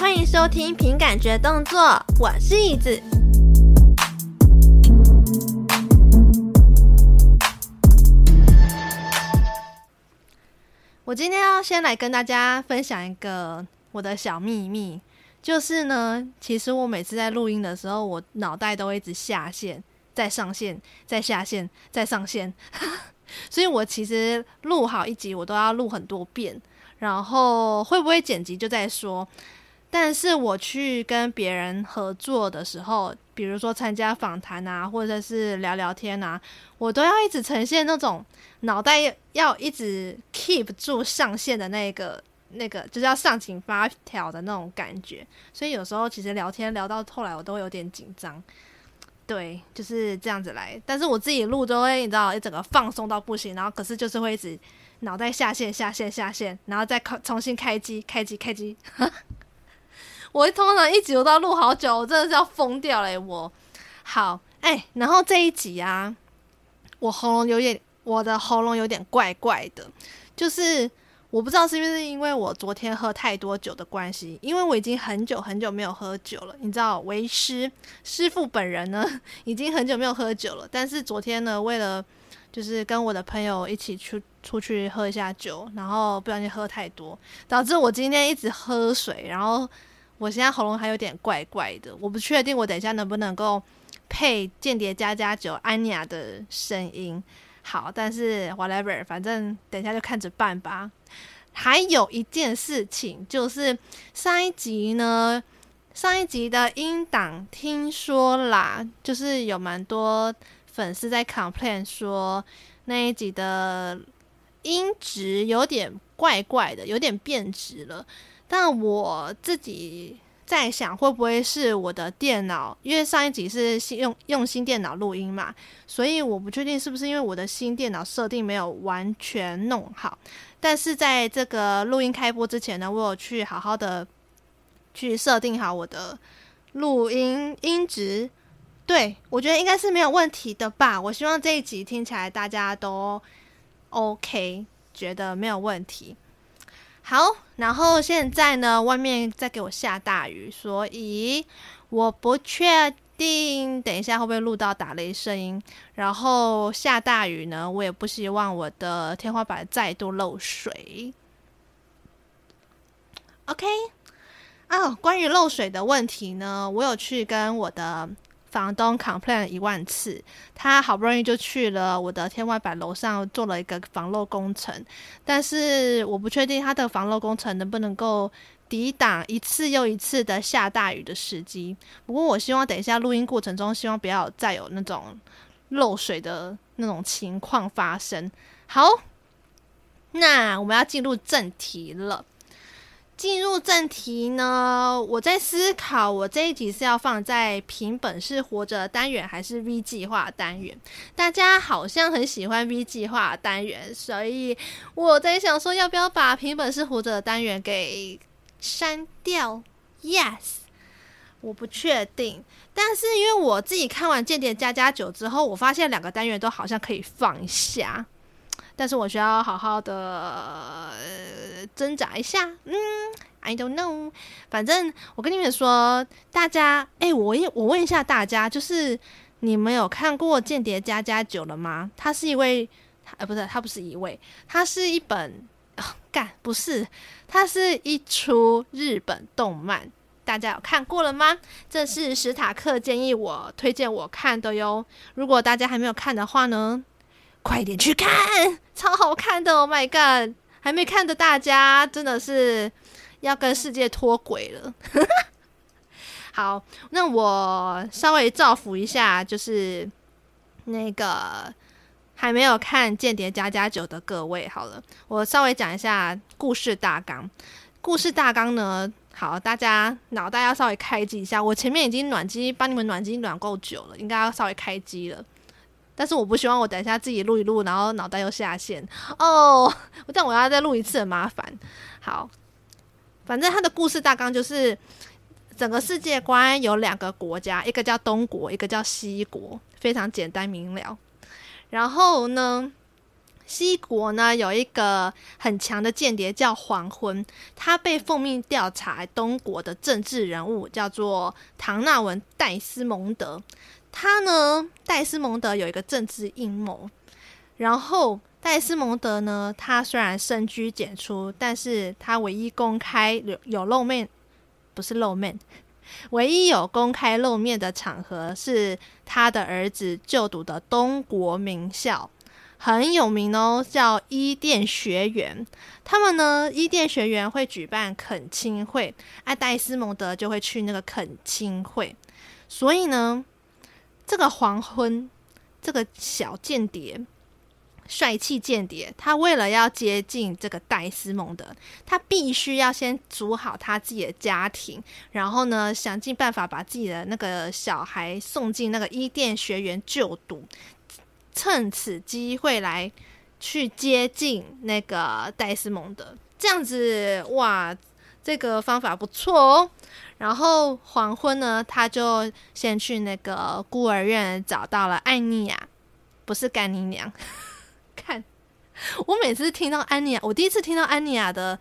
欢迎收听凭感觉动作，我是椅子。我今天要先来跟大家分享一个我的小秘密，就是呢，其实我每次在录音的时候，我脑袋都一直下线，再上线，再下线，再上线，所以我其实录好一集，我都要录很多遍。然后会不会剪辑就再说，但是我去跟别人合作的时候，比如说参加访谈啊，或者是聊聊天啊，我都要一直呈现那种脑袋要一直 keep 住上线的那个那个，就是要上紧发条的那种感觉。所以有时候其实聊天聊到后来，我都有点紧张。对，就是这样子来。但是我自己录都会，你知道，一整个放松到不行，然后可是就是会一直。脑袋下线下线下线，然后再重新开机开机开机。我通常一集我都要录好久，我真的是要疯掉了。我好哎、然后这一集啊，我喉咙有点，我的喉咙有点怪怪的，就是我不知道是不是因为我昨天喝太多酒的关系，因为我已经很久很久没有喝酒了。你知道，为师师傅本人呢，已经很久没有喝酒了，但是昨天呢，为了就是跟我的朋友一起出出去喝一下酒，然后不小心喝太多，导致我今天一直喝水，然后我现在喉咙还有点怪怪的，我不确定我等一下能不能够配《间谍加加酒》安雅的声音好，但是 whatever，反正等一下就看着办吧。还有一件事情就是上一集呢，上一集的音档听说啦，就是有蛮多。粉丝在 complain 说那一集的音质有点怪怪的，有点变质了。但我自己在想，会不会是我的电脑？因为上一集是新用用新电脑录音嘛，所以我不确定是不是因为我的新电脑设定没有完全弄好。但是在这个录音开播之前呢，我有去好好的去设定好我的录音音质。对，我觉得应该是没有问题的吧。我希望这一集听起来大家都 OK，觉得没有问题。好，然后现在呢，外面在给我下大雨，所以我不确定等一下会不会录到打雷声音。然后下大雨呢，我也不希望我的天花板再度漏水。OK，啊，关于漏水的问题呢，我有去跟我的。房东 complain 一万次，他好不容易就去了我的天花板楼上做了一个防漏工程，但是我不确定他的防漏工程能不能够抵挡一次又一次的下大雨的时机。不过我希望等一下录音过程中，希望不要再有那种漏水的那种情况发生。好，那我们要进入正题了。进入正题呢，我在思考，我这一集是要放在凭本事活着单元还是 V 计划单元？大家好像很喜欢 V 计划单元，所以我在想说，要不要把凭本事活着的单元给删掉？Yes，我不确定，但是因为我自己看完《间谍家家酒》之后，我发现两个单元都好像可以放下。但是我需要好好的、挣扎一下，嗯，I don't know，反正我跟你们说，大家，哎、我也我问一下大家，就是你们有看过《间谍家家酒》了吗？它是一位，呃，不是，它不是一位，它是一本，干、不是，它是一出日本动漫，大家有看过了吗？这是史塔克建议我推荐我看的哟。如果大家还没有看的话呢？快点去看，超好看的！Oh my god，还没看的大家真的是要跟世界脱轨了。好，那我稍微造福一下，就是那个还没有看《间谍加加酒》的各位，好了，我稍微讲一下故事大纲。故事大纲呢，好，大家脑袋要稍微开机一下。我前面已经暖机，帮你们暖机暖够久了，应该要稍微开机了。但是我不希望我等一下自己录一录，然后脑袋又下线哦。我这样我要再录一次，很麻烦。好，反正他的故事大纲就是整个世界观有两个国家，一个叫东国，一个叫西国，非常简单明了。然后呢，西国呢有一个很强的间谍叫黄昏，他被奉命调查东国的政治人物，叫做唐纳文·戴斯蒙德。他呢，戴斯蒙德有一个政治阴谋。然后戴斯蒙德呢，他虽然深居简出，但是他唯一公开有有露面，不是露面，唯一有公开露面的场合是他的儿子就读的东国名校。很有名哦，叫伊甸学园。他们呢，伊甸学园会举办恳亲会，爱戴斯蒙德就会去那个恳亲会。所以呢，这个黄昏，这个小间谍，帅气间谍，他为了要接近这个戴斯蒙德，他必须要先组好他自己的家庭，然后呢，想尽办法把自己的那个小孩送进那个伊甸学园就读。趁此机会来去接近那个戴斯蒙德，这样子哇，这个方法不错哦。然后黄昏呢，他就先去那个孤儿院找到了安妮亚，不是干你娘。看，我每次听到安妮亚，我第一次听到安妮亚的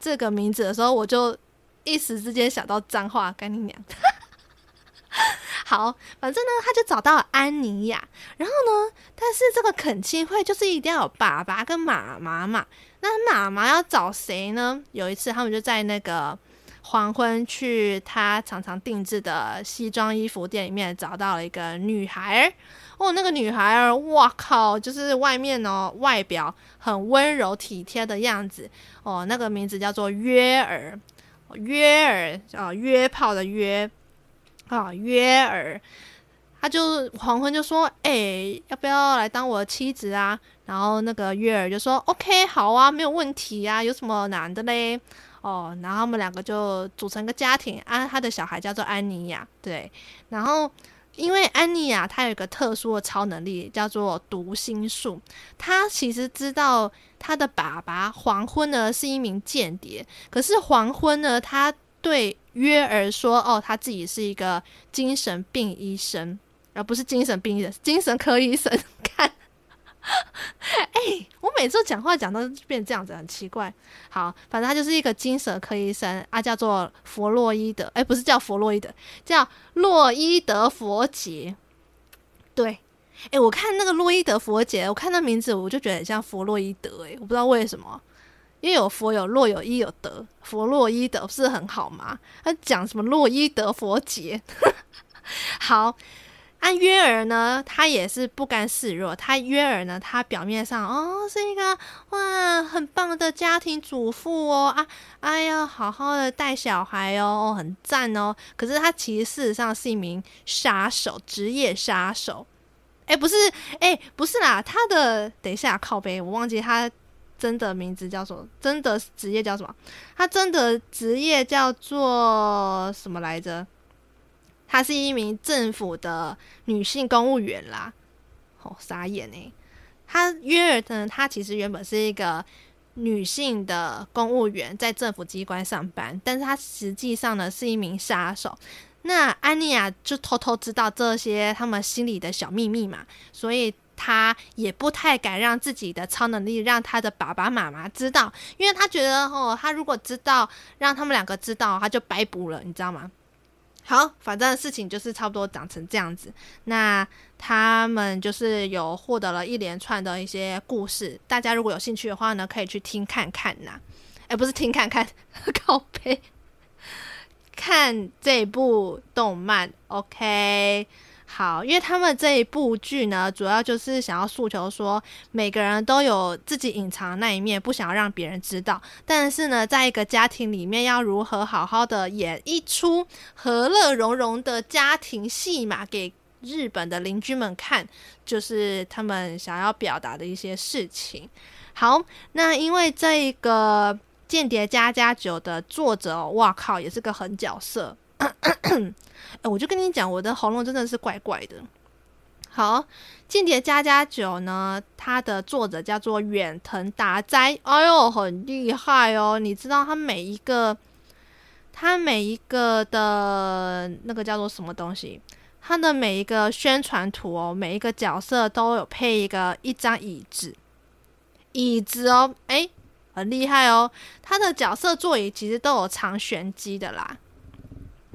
这个名字的时候，我就一时之间想到脏话，干你娘。好，反正呢，他就找到了安妮亚。然后呢，但是这个恳亲会就是一定要有爸爸跟妈妈嘛。那妈妈要找谁呢？有一次，他们就在那个黄昏去他常常定制的西装衣服店里面找到了一个女孩儿。哦，那个女孩儿，哇靠，就是外面哦，外表很温柔体贴的样子。哦，那个名字叫做约尔，约尔啊，约炮的约。啊，约尔，他就黄昏就说：“哎、要不要来当我的妻子啊？”然后那个约尔就说：“OK，好啊，没有问题啊，有什么难的嘞？”哦，然后他们两个就组成个家庭，啊，他的小孩叫做安妮亚，对。然后因为安妮亚她有一个特殊的超能力，叫做读心术。她其实知道她的爸爸黄昏呢是一名间谍，可是黄昏呢，他对。约尔说：“哦，他自己是一个精神病医生，而不是精神病医生，精神科医生。看，哎、我每次讲话讲到变这样子，很奇怪。好，反正他就是一个精神科医生啊，叫做弗洛伊德。哎、不是叫弗洛伊德，叫洛伊德佛杰。对，哎、我看那个洛伊德佛杰，我看那名字，我就觉得很像弗洛伊德。哎，我不知道为什么。”因为有佛有洛有伊有德，佛洛伊德不是很好吗？他讲什么洛伊德佛杰？好，按约尔呢，他也是不甘示弱。他约尔呢，他表面上哦是一个哇很棒的家庭主妇哦啊，哎呀好好的带小孩哦，很赞哦。可是他其实事实上是一名杀手，职业杀手。哎，不是，哎，不是啦，他的等一下靠背，我忘记他。真的名字叫什么？真的职业叫什么？他真的职业叫做什么来着？她是一名政府的女性公务员啦。好、傻眼哎！她约尔呢？她其实原本是一个女性的公务员，在政府机关上班，但是她实际上呢是一名杀手。那安妮亚就偷偷知道这些他们心里的小秘密嘛，所以。他也不太敢让自己的超能力让他的爸爸妈妈知道，因为他觉得哦，他如果知道，让他们两个知道，他就白补了，你知道吗？好，反正事情就是差不多长成这样子。那他们就是有获得了一连串的一些故事，大家如果有兴趣的话呢，可以去听看看呐。哎，不是听看看，靠背，看这部动漫，OK。好，因为他们这一部剧呢，主要就是想要诉求说，每个人都有自己隐藏的那一面，不想要让别人知道。但是呢，在一个家庭里面，要如何好好的演一出和乐融融的家庭戏码给日本的邻居们看，就是他们想要表达的一些事情。好，那因为这一个《间谍家家酒》的作者，哇靠，也是个狠角色。哎，我就跟你讲，我的喉咙真的是怪怪的。好，《间谍家家酒》呢，它的作者叫做远藤达哉，哎呦，很厉害哦！你知道他每一个，他每一个的那个叫做什么东西？他的每一个宣传图哦，每一个角色都有配一个一张椅子，椅子哦，哎，很厉害哦。他的角色座椅其实都有藏玄机的啦。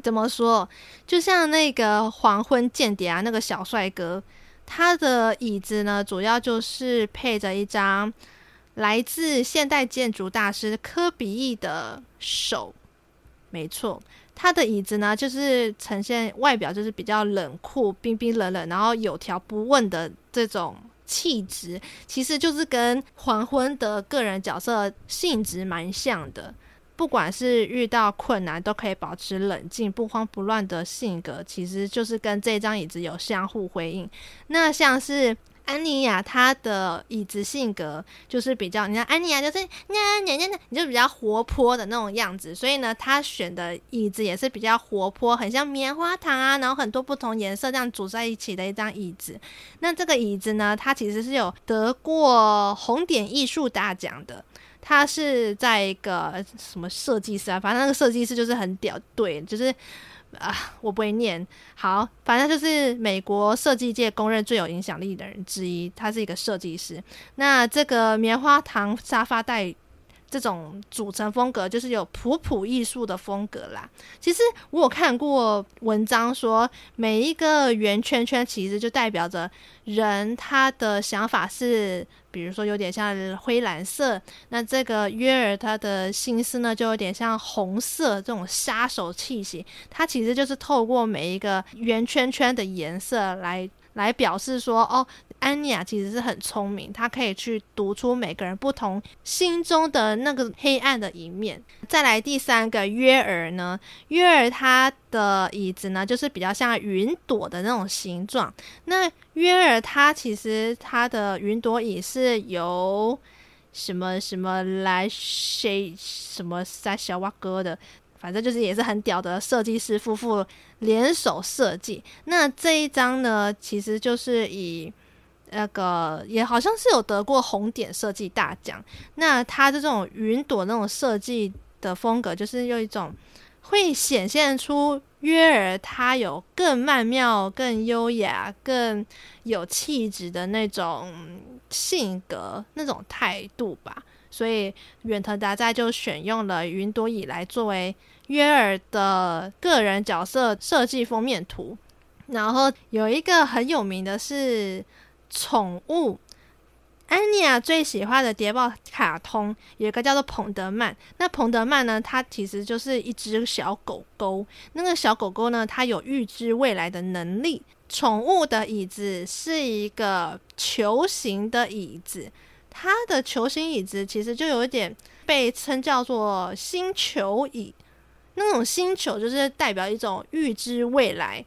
怎么说？就像那个黄昏间谍啊，那个小帅哥，他的椅子呢，主要就是配着一张来自现代建筑大师科比意的手。没错，他的椅子呢，就是呈现外表就是比较冷酷、冰冰冷冷，然后有条不紊的这种气质，其实就是跟黄昏的个人角色性质蛮像的。不管是遇到困难，都可以保持冷静、不慌不乱的性格，其实就是跟这张椅子有相互回应。那像是安妮亚，她的椅子性格就是比较，你看安妮亚就是呀呀呀，你就比较活泼的那种样子，所以呢，她选的椅子也是比较活泼，很像棉花糖啊，然后很多不同颜色这样组在一起的一张椅子。那这个椅子呢，它其实是有得过红点艺术大奖的。他是在一个什么设计师啊？反正那个设计师就是很屌，对，就是啊，我不会念。好，反正就是美国设计界公认最有影响力的人之一。他是一个设计师。那这个棉花糖沙发带。这种组成风格就是有普普艺术的风格啦。其实我有看过文章说，每一个圆圈圈其实就代表着人他的想法是，比如说有点像灰蓝色。那这个约尔他的心思呢，就有点像红色这种杀手气息。它其实就是透过每一个圆圈圈的颜色来。来表示说，哦，安妮亚其实是很聪明，她可以去读出每个人不同心中的那个黑暗的一面。再来第三个约尔呢，约尔他的椅子呢，就是比较像云朵的那种形状。那约尔他其实他的云朵椅是由什么什么来谁什么塞小瓦哥的。反正就是也是很屌的设计师夫妇联手设计。那这一张呢，其实就是以那个也好像是有得过红点设计大奖。那它的这种云朵那种设计的风格，就是有一种会显现出约尔他有更曼妙、更优雅、更有气质的那种性格、那种态度吧。所以远藤达哉就选用了云朵椅来作为约尔的个人角色设计封面图。然后有一个很有名的是宠物，安妮亚最喜欢的谍报卡通有一个叫做彭德曼。那彭德曼呢，它其实就是一只小狗狗。那个小狗狗呢，它有预知未来的能力。宠物的椅子是一个球形的椅子。它的球形椅子其实就有一点被称叫做星球椅，那种星球就是代表一种预知未来、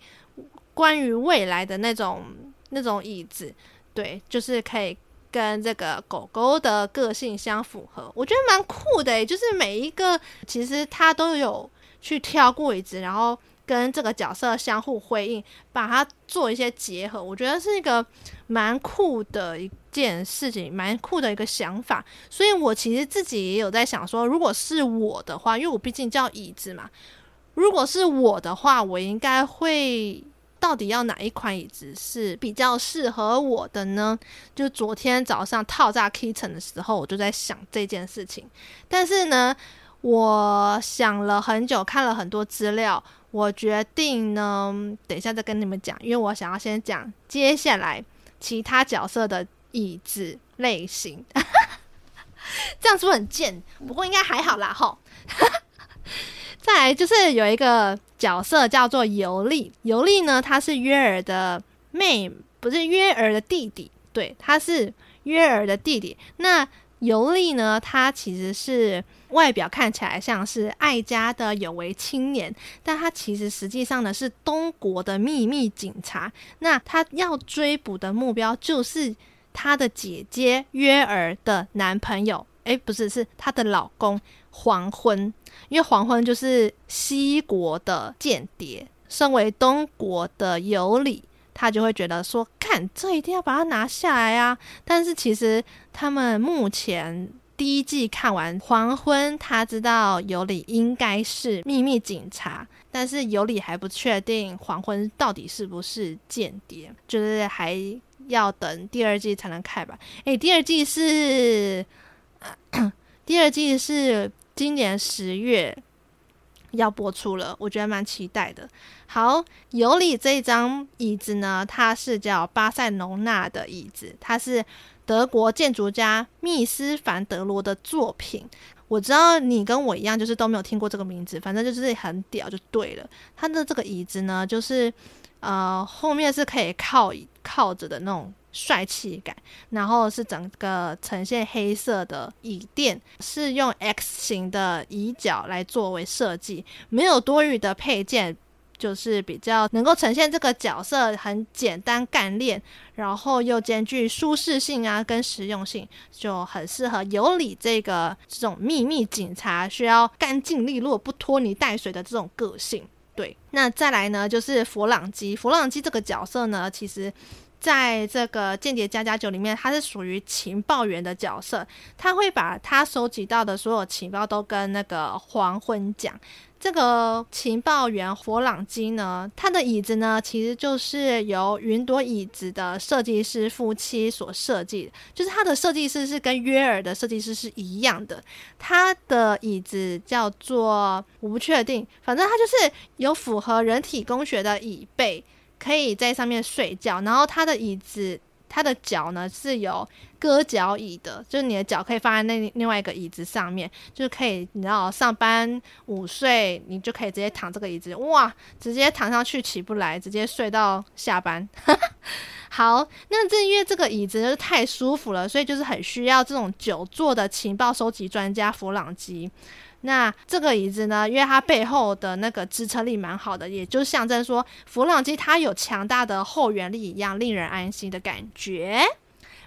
关于未来的那种那种椅子，对，就是可以跟这个狗狗的个性相符合，我觉得蛮酷的，就是每一个其实它都有去挑过椅子，然后。跟这个角色相互辉映，把它做一些结合，我觉得是一个蛮酷的一件事情，蛮酷的一个想法。所以我其实自己也有在想说，如果是我的话，因为我毕竟叫椅子嘛，如果是我的话，我应该会到底要哪一款椅子是比较适合我的呢？就昨天早上套炸 Kitten 的时候，我就在想这件事情。但是呢，我想了很久，看了很多资料。我决定呢，等一下再跟你们讲，因为我想要先讲接下来其他角色的椅子类型，这样是不是很贱？不过应该还好啦，吼。再来就是有一个角色叫做尤利，尤利呢，他是约尔的妹，不是约尔的弟弟，对，他是约尔的弟弟。那尤利呢，他其实是。外表看起来像是爱家的有为青年，但他其实实际上呢是东国的秘密警察。那他要追捕的目标就是他的姐姐约尔的男朋友，诶，不是，是她的老公黄昏。因为黄昏就是西国的间谍，身为东国的尤里，他就会觉得说，看这一定要把他拿下来啊！但是其实他们目前。第一季看完，黄昏他知道尤里应该是秘密警察，但是尤里还不确定黄昏到底是不是间谍，就是还要等第二季才能看吧？诶，第二季是，第二季是今年十月要播出了，我觉得蛮期待的。好，尤里这张椅子呢，它是叫巴塞隆纳的椅子，它是德国建筑家密斯凡德罗的作品。我知道你跟我一样，就是都没有听过这个名字，反正就是很屌就对了。它的这个椅子呢，就是呃后面是可以靠靠着的那种帅气感，然后是整个呈现黑色的椅垫，是用 X 型的椅脚来作为设计，没有多余的配件。就是比较能够呈现这个角色很简单干练，然后又兼具舒适性啊跟实用性，就很适合尤里这个这种秘密警察需要干净利落、不拖泥带水的这种个性。对，那再来呢，就是弗朗基。弗朗基这个角色呢，其实在这个《间谍家家酒》里面，他是属于情报员的角色，他会把他收集到的所有情报都跟那个黄昏讲。这个情报员佛朗基呢，他的椅子呢，其实就是由云朵椅子的设计师夫妻所设计的，就是他的设计师是跟约尔的设计师是一样的。他的椅子叫做我不确定，反正他就是有符合人体工学的椅背，可以在上面睡觉。然后他的椅子。它的脚呢是有鸽脚椅的，就是你的脚可以放在那另外一个椅子上面，就是可以，你知道上班午睡，你就可以直接躺这个椅子，哇，直接躺上去起不来，直接睡到下班。好，那这因为这个椅子就是太舒服了，所以就是很需要这种久坐的情报收集专家弗朗基。那这个椅子呢，因为它背后的那个支撑力蛮好的，也就象征说弗朗基他有强大的后援力一样，令人安心的感觉，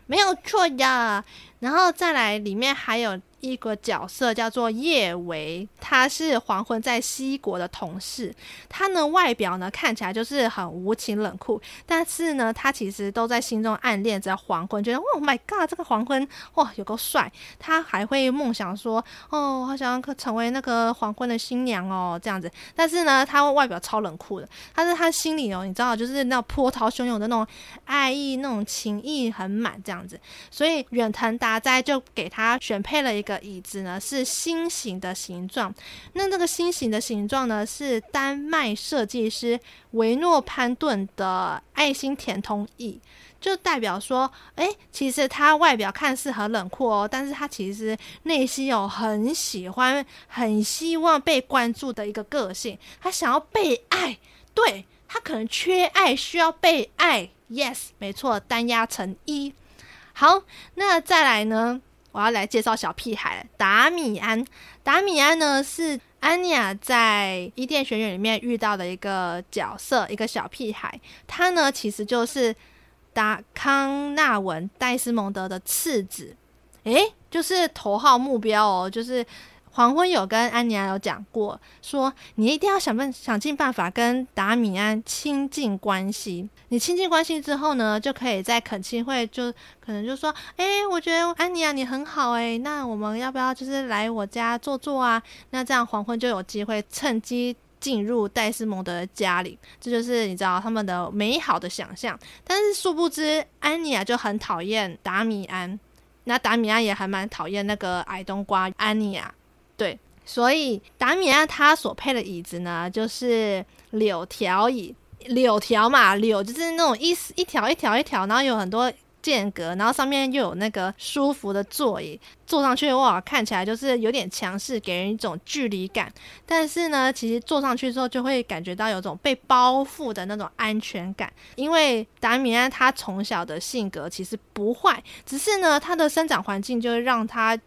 没有错呀。然后再来，里面还有。一个角色叫做叶维，他是黄昏在西国的同事。他呢，外表呢看起来就是很无情冷酷，但是呢，他其实都在心中暗恋着黄昏，觉得，Oh my God，这个黄昏哇有够帅。他还会梦想说，哦，好想要成为那个黄昏的新娘哦，这样子。但是呢，他外表超冷酷的，但是他心里哦，你知道，就是那种波涛汹涌的那种爱意，那种情意很满这样子。所以远藤达哉就给他选配了一个。的椅子呢是心形的形状，那这个心形的形状呢是丹麦设计师维诺潘顿的爱心甜筒椅，就代表说，哎，其实他外表看似很冷酷哦，但是他其实内心有很喜欢、很希望被关注的一个个性，他想要被爱，对，他可能缺爱，需要被爱，yes，没错，单压成一。好，那再来呢？我要来介绍小屁孩达米安。达米安呢是安妮亚在伊甸学院里面遇到的一个角色，一个小屁孩。他呢其实就是达康纳文戴斯蒙德的次子，诶，就是头号目标哦，就是。黄昏有跟安妮亚有讲过，说你一定要想办想尽办法跟达米安亲近关系。你亲近关系之后呢，就可以在恳亲会就可能就说，哎、我觉得安妮亚你很好哎、那我们要不要就是来我家坐坐啊？那这样黄昏就有机会趁机进入戴斯蒙德的家里。这就是你知道他们的美好的想象。但是殊不知，安妮亚就很讨厌达米安，那达米安也还蛮讨厌那个矮冬瓜安妮亚。对，所以达米安他所配的椅子呢，就是柳条椅，柳条嘛，柳就是那种一一条一条一条，然后有很多间隔，然后上面又有那个舒服的座椅，坐上去哇，看起来就是有点强势，给人一种距离感。但是呢，其实坐上去之后就会感觉到有种被包覆的那种安全感，因为达米安他从小的性格其实不坏，只是呢他的生长环境就会让他。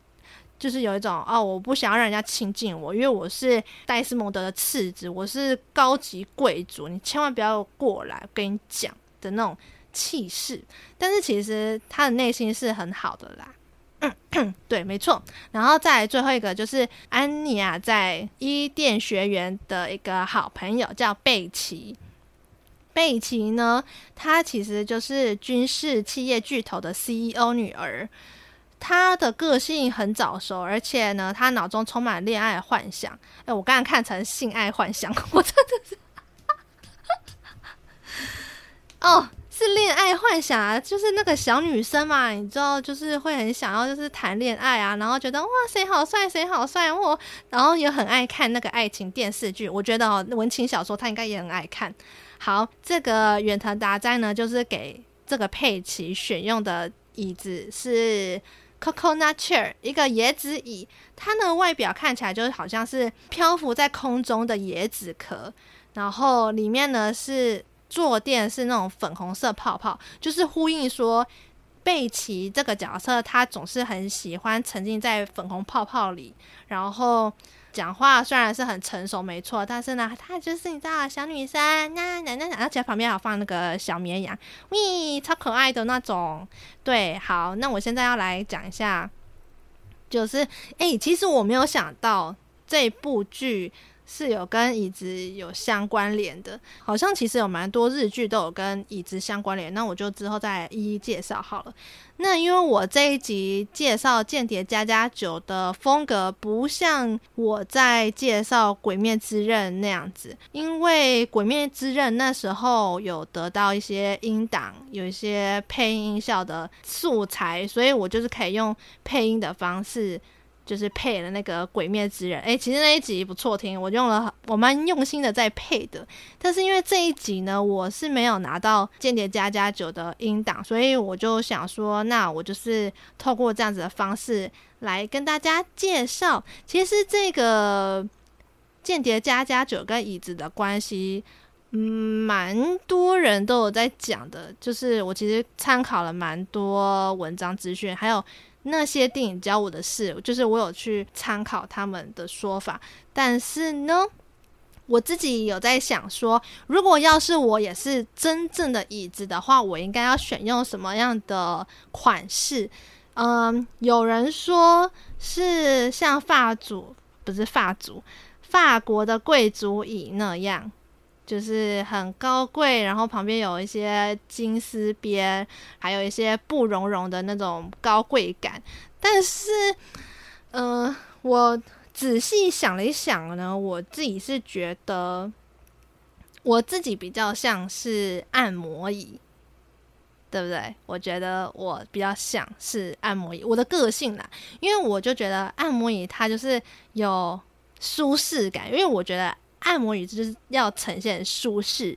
就是有一种哦，我不想要让人家亲近我，因为我是戴斯蒙德的次子，我是高级贵族，你千万不要过来，跟你讲的那种气势。但是其实他的内心是很好的啦，嗯，对，没错。然后再来最后一个就是安妮亚在伊甸学园的一个好朋友叫贝奇。贝奇呢，她其实就是军事企业巨头的 CEO 女儿。他的个性很早熟，而且呢，他脑中充满恋爱幻想。哎，我刚刚看成性爱幻想，我真的是。哦，是恋爱幻想啊，就是那个小女生嘛，你知道，就是会很想要就是谈恋爱啊，然后觉得哇，谁好帅，谁好帅，我，然后也很爱看那个爱情电视剧。我觉得哦，文情小说他应该也很爱看。好，这个远藤达哉呢，就是给这个佩奇选用的椅子是。Coconut chair，一个椰子椅，它呢外表看起来就好像是漂浮在空中的椰子壳，然后里面呢是坐垫是那种粉红色泡泡，就是呼应说贝奇这个角色，他总是很喜欢沉浸在粉红泡泡里，然后。讲话虽然是很成熟，没错，但是呢，她就是你知道小女生，那那那，而且旁边还有放那个小绵羊，咪超可爱的那种。对，好，那我现在要来讲一下，就是哎、其实我没有想到这部剧。是有跟椅子有相关联的，好像其实有蛮多日剧都有跟椅子相关联。那我就之后再一一介绍好了。那因为我这一集介绍《间谍家家酒》的风格不像我在介绍《鬼灭之刃》那样子，因为《鬼灭之刃》那时候有得到一些音档，有一些配音音效的素材，所以我就是可以用配音的方式。就是配了那个《鬼灭之刃》，诶，其实那一集不错听，我用了，我蛮用心的在配的。但是因为这一集呢，我是没有拿到《间谍家家酒》的音档，所以我就想说，那我就是透过这样子的方式来跟大家介绍。其实这个《间谍家家酒》跟椅子的关系，嗯，蛮多人都有在讲的。就是我其实参考了蛮多文章资讯，还有。那些电影教我的事，就是我有去参考他们的说法。但是呢，我自己有在想说，如果要是我也是真正的椅子的话，我应该要选用什么样的款式？嗯，有人说是像法祖，不是法祖，法国的贵族椅那样。就是很高贵，然后旁边有一些金丝边，还有一些布绒绒的那种高贵感。但是，嗯、我仔细想了一想呢，我自己是觉得我自己比较像是按摩椅，对不对？我觉得我比较像是按摩椅，我的个性啦，因为我就觉得按摩椅它就是有舒适感，因为我觉得。按摩椅就是要呈现舒适，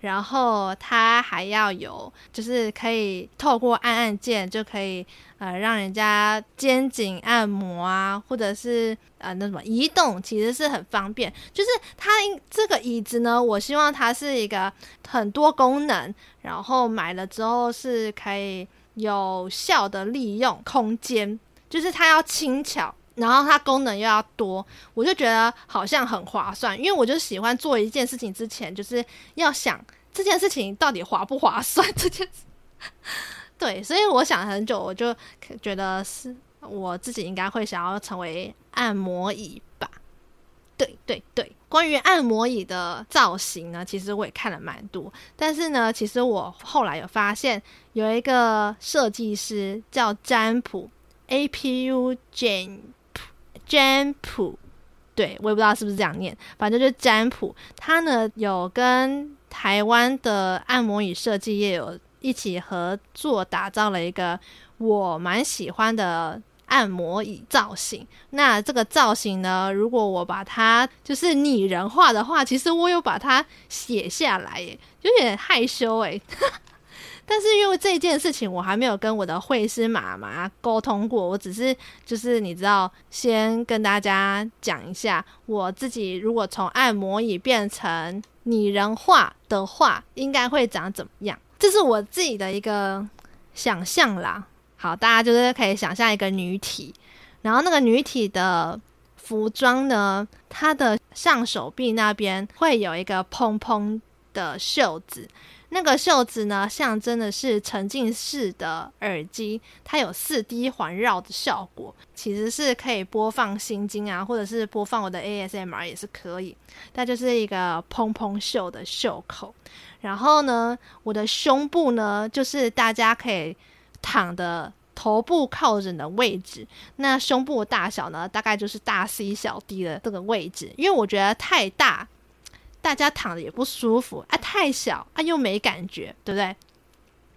然后它还要有，就是可以透过按按键就可以呃让人家肩颈按摩啊，或者是呃那什么移动，其实是很方便。就是它这个椅子呢，我希望它是一个很多功能，然后买了之后是可以有效的利用空间，就是它要轻巧。然后它功能又要多，我就觉得好像很划算，因为我就喜欢做一件事情之前，就是要想这件事情到底划不划算这件事。对，所以我想很久，我就觉得是我自己应该会想要成为按摩椅吧。对对对，关于按摩椅的造型呢，其实我也看了蛮多，但是呢，其实我后来有发现有一个设计师叫占卜 A P U Jane。占卜，对，我也不知道是不是这样念，反正就是占卜。他呢有跟台湾的按摩椅设计业有一起合作，打造了一个我蛮喜欢的按摩椅造型。那这个造型呢，如果我把它就是拟人化的话，其实我有把它写下来，耶，有点害羞，诶。但是因为这件事情，我还没有跟我的会师妈妈沟通过。我只是就是你知道，先跟大家讲一下，我自己如果从按摩椅变成拟人化的话，应该会长怎么样？这是我自己的一个想象啦。好，大家就是可以想象一个女体，然后那个女体的服装呢，她的上手臂那边会有一个蓬蓬的袖子。那个袖子呢，象征的是沉浸式的耳机，它有四 D 环绕的效果，其实是可以播放心经啊，或者是播放我的 ASMR 也是可以。它就是一个蓬蓬袖的袖口，然后呢，我的胸部呢，就是大家可以躺的头部靠枕的位置。那胸部的大小呢，大概就是大 C 小 D 的这个位置，因为我觉得太大。大家躺着也不舒服啊，太小啊又没感觉，对不对？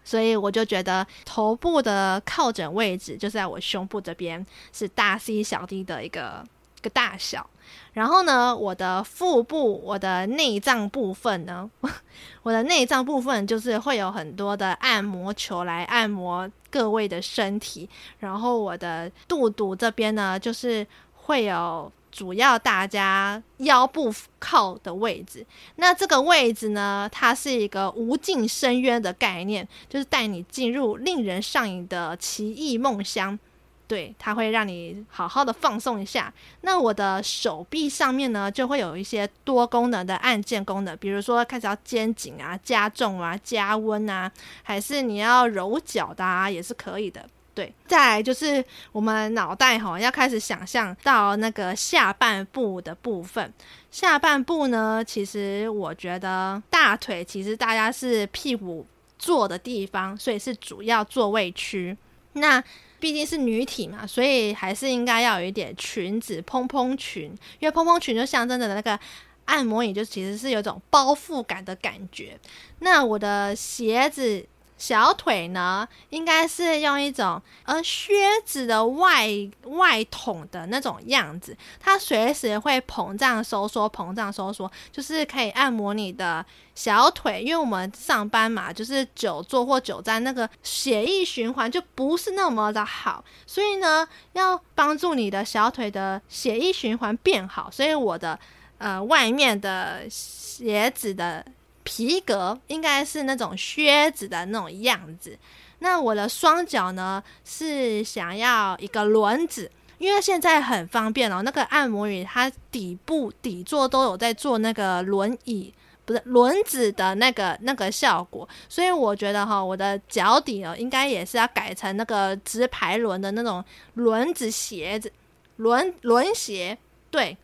所以我就觉得头部的靠枕位置就在我胸部这边，是大 C 小 D 的一个一个大小。然后呢，我的腹部，我的内脏部分呢，我的内脏部分就是会有很多的按摩球来按摩各位的身体。然后我的肚肚这边呢，就是会有主要大家腰部靠的位置。那这个位置呢，它是一个无尽深渊的概念，就是带你进入令人上瘾的奇异梦乡。对，它会让你好好的放松一下。那我的手臂上面呢，就会有一些多功能的按键功能，比如说开始要肩颈啊、加重啊、加温啊，还是你要揉脚的啊，也是可以的。对，再来就是我们脑袋哈，要开始想象到那个下半部的部分。下半部呢，其实我觉得大腿其实大家是屁股坐的地方，所以是主要座位区。那毕竟是女体嘛，所以还是应该要有一点裙子，蓬蓬裙，因为蓬蓬裙就象征着那个按摩椅，就其实是有种包覆感的感觉。那我的鞋子。小腿呢，应该是用一种呃靴子的外外筒的那种样子，它随时会膨胀收缩，膨胀收缩，就是可以按摩你的小腿。因为我们上班嘛，就是久坐或久站，那个血液循环就不是那么的好，所以呢，要帮助你的小腿的血液循环变好，所以我的呃外面的鞋子的。皮革应该是那种靴子的那种样子。那我的双脚呢，是想要一个轮子，因为现在很方便哦。那个按摩椅它底部底座都有在做那个轮椅，不是轮子的那个那个效果。所以我觉得哈，我的脚底哦，应该也是要改成那个直排轮的那种轮子鞋子，轮轮鞋，对。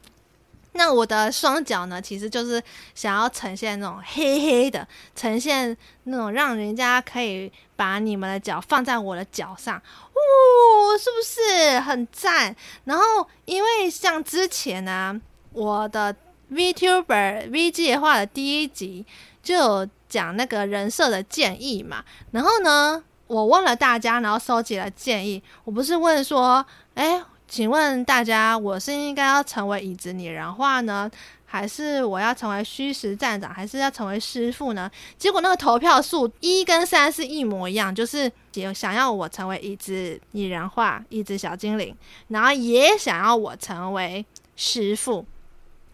那我的双脚呢，其实就是想要呈现那种黑黑的，呈现那种让人家可以把你们的脚放在我的脚上，哦，是不是很赞？然后因为像之前呢、我的 VTuber V 计划的第一集就有讲那个人设的建议嘛，然后呢，我问了大家，然后收集了建议，我不是问说，哎。请问大家，我是应该要成为椅子拟人化呢，还是我要成为虚实站长，还是要成为师傅呢？结果那个投票数一跟三是一模一样，就是也想要我成为椅子拟人化，椅子小精灵，然后也想要我成为师傅。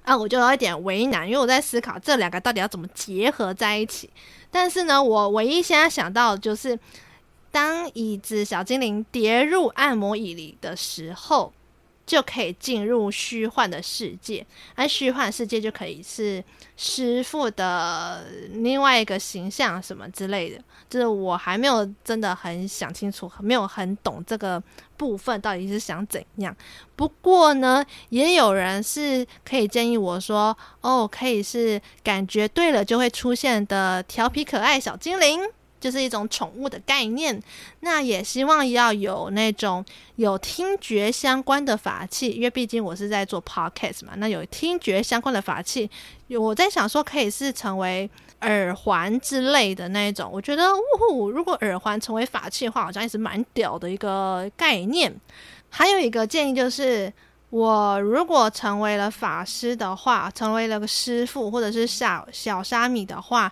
啊，我就有一点为难，因为我在思考这两个到底要怎么结合在一起。但是呢，我唯一现在想到的就是。当椅子小精灵跌入按摩椅里的时候，就可以进入虚幻的世界，而虚幻世界就可以是师傅的另外一个形象什么之类的。就是我还没有真的很想清楚，没有很懂这个部分到底是想怎样。不过呢，也有人是可以建议我说，哦，可以是感觉对了就会出现的调皮可爱小精灵。就是一种宠物的概念，那也希望要有那种有听觉相关的法器，因为毕竟我是在做 podcast 嘛。那有听觉相关的法器，我在想说可以是成为耳环之类的那一种。我觉得，呜，如果耳环成为法器的话，好像也是蛮屌的一个概念。还有一个建议就是，我如果成为了法师的话，成为了个师傅或者是小小沙弥的话。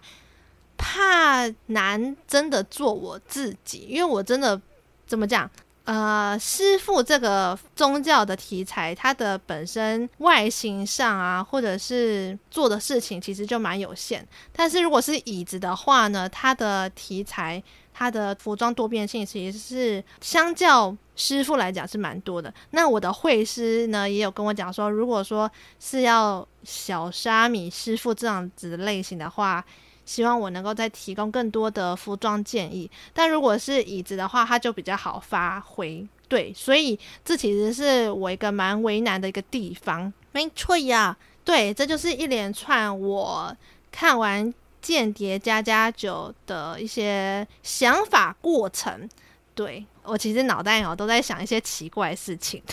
怕难真的做我自己，因为我真的怎么讲？呃，师傅这个宗教的题材，它的本身外形上啊，或者是做的事情，其实就蛮有限。但是如果是椅子的话呢，它的题材、它的服装多变性，其实是相较师傅来讲是蛮多的。那我的会师呢，也有跟我讲说，如果说是要小沙弥师傅这样子类型的话。希望我能够再提供更多的服装建议，但如果是椅子的话，它就比较好发挥。对，所以这其实是我一个蛮为难的一个地方。没错呀，对，这就是一连串我看完《间谍家家酒》的一些想法过程。对，我其实脑袋哦都在想一些奇怪的事情。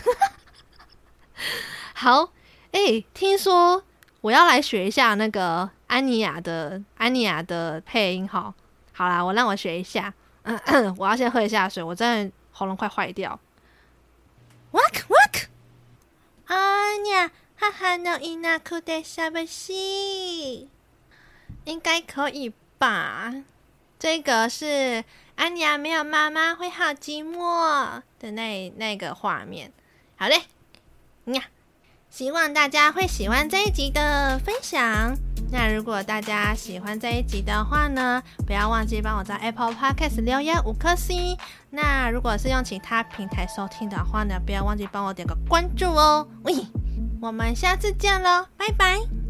好，诶，听说我要来学一下那个。安妮亚的安妮亚的配音，好，好啦，我让我学一下。我要先喝一下水，我真的喉咙快坏掉。Walk walk，啊呀，哈哈诺伊那库德沙巴西，应该可以吧？这个是安妮亚没有妈妈会好寂寞的那那个画面。好嘞，呀，希望大家会喜欢这一集的分享。那如果大家喜欢这一集的话呢，不要忘记帮我在 Apple Podcast 留言五颗星。那如果是用其他平台收听的话呢，不要忘记帮我点个关注哦。喂，我们下次见喽，拜拜。